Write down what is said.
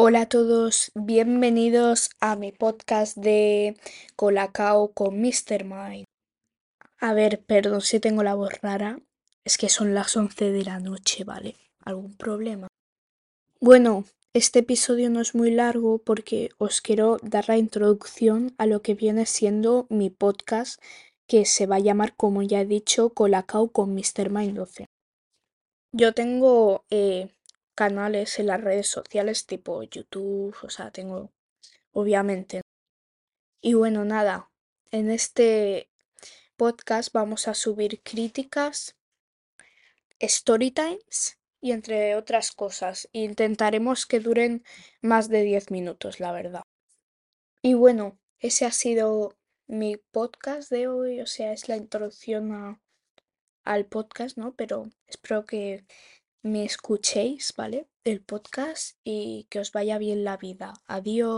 Hola a todos, bienvenidos a mi podcast de Colacao con Mr. Mind. A ver, perdón si tengo la voz rara, es que son las 11 de la noche, ¿vale? ¿Algún problema? Bueno, este episodio no es muy largo porque os quiero dar la introducción a lo que viene siendo mi podcast que se va a llamar, como ya he dicho, Colacao con Mr. Mind 12. Yo tengo eh, canales en las redes sociales tipo YouTube, o sea, tengo obviamente. Y bueno, nada, en este podcast vamos a subir críticas, story times y entre otras cosas. Intentaremos que duren más de 10 minutos, la verdad. Y bueno, ese ha sido mi podcast de hoy, o sea, es la introducción a, al podcast, ¿no? Pero espero que me escuchéis, ¿vale? Del podcast y que os vaya bien la vida. Adiós.